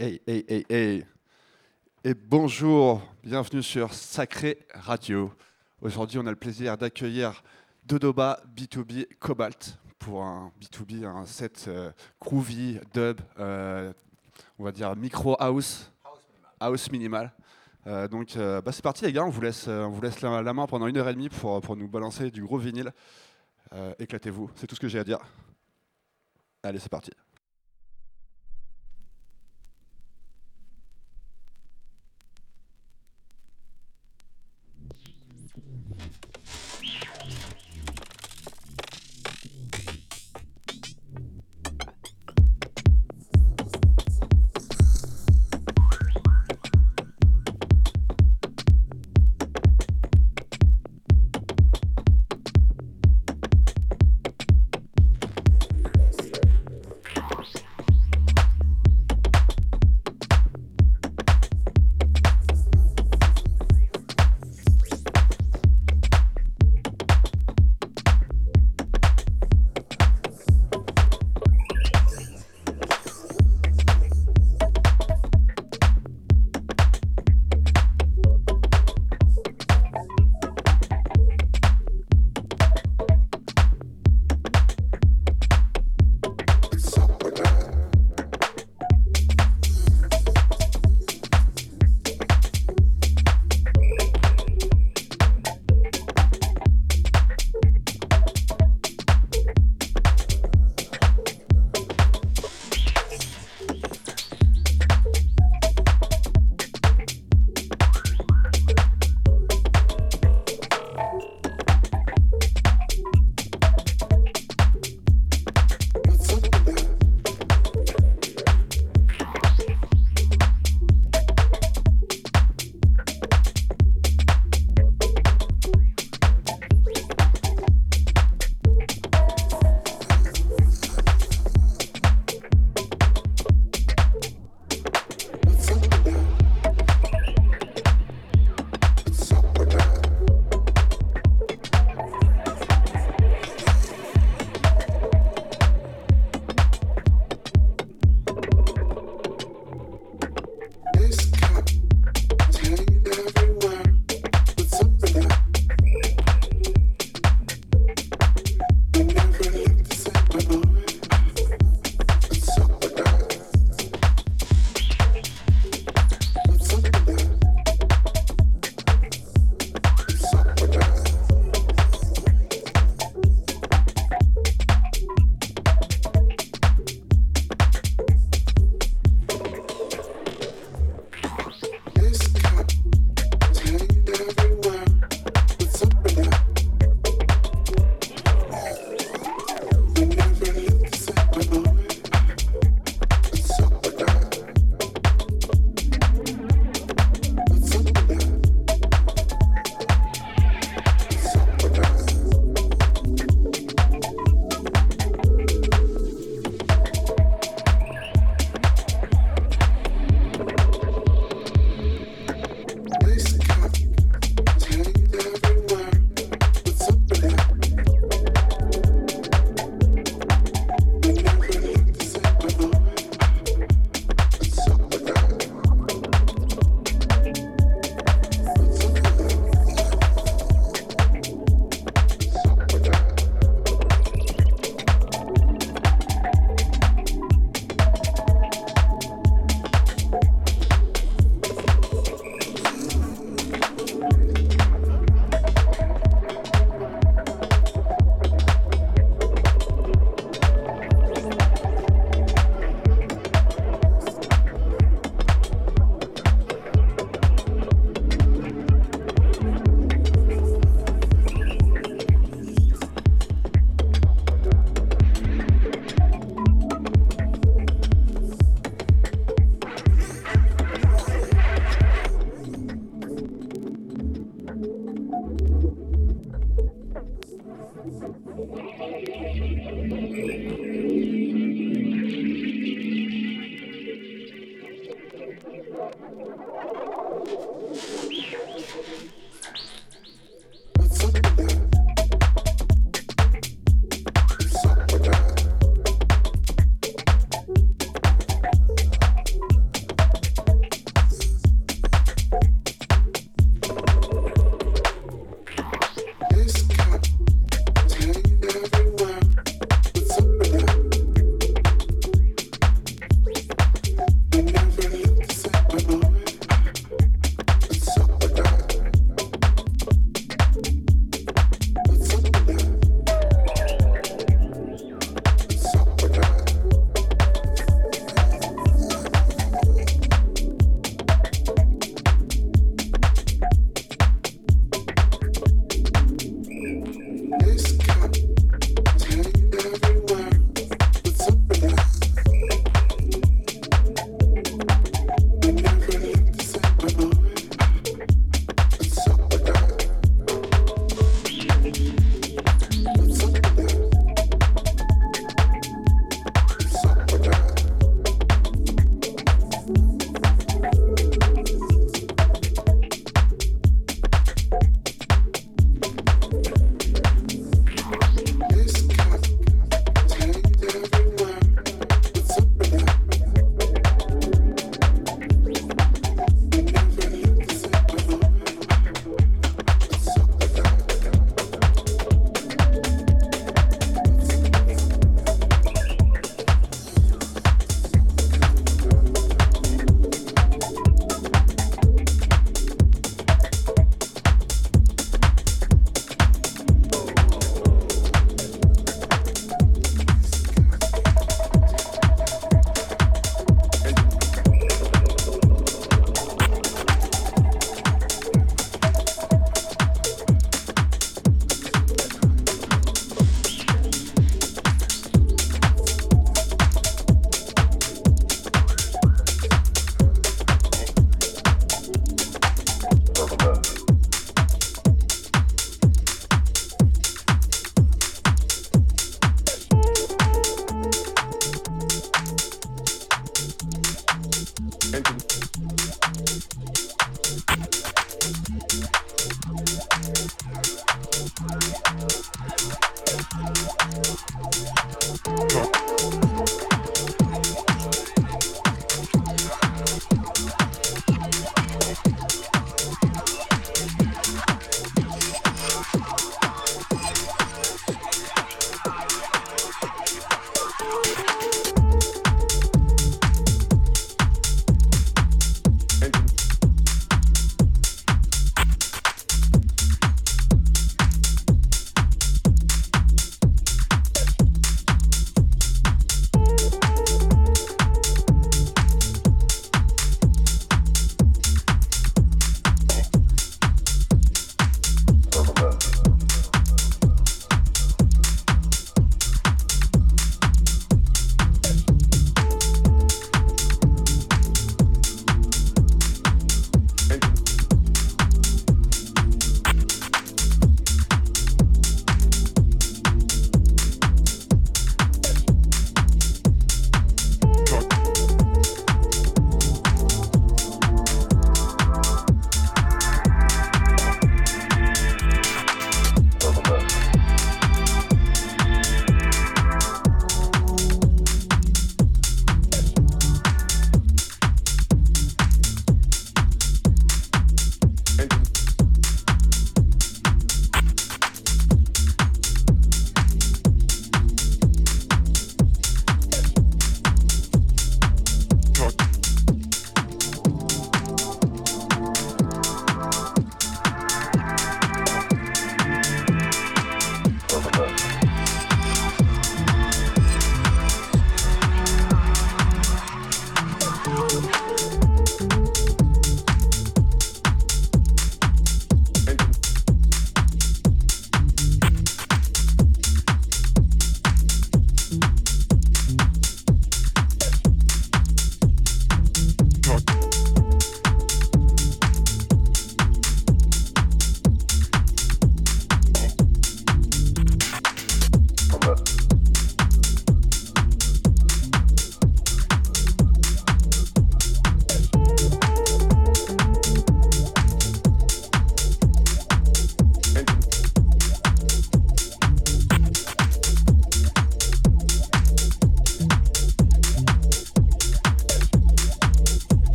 Hey, hey, hey, hey. Et bonjour, bienvenue sur Sacré Radio. Aujourd'hui, on a le plaisir d'accueillir Dodoba B2B Cobalt pour un B2B, un set euh, groovy, dub, euh, on va dire micro house, house minimal. Euh, donc euh, bah, c'est parti les gars, on vous laisse, euh, on vous laisse la, la main pendant une heure et demie pour, pour nous balancer du gros vinyle. Éclatez-vous, c'est tout ce que j'ai à dire. Allez, c'est parti.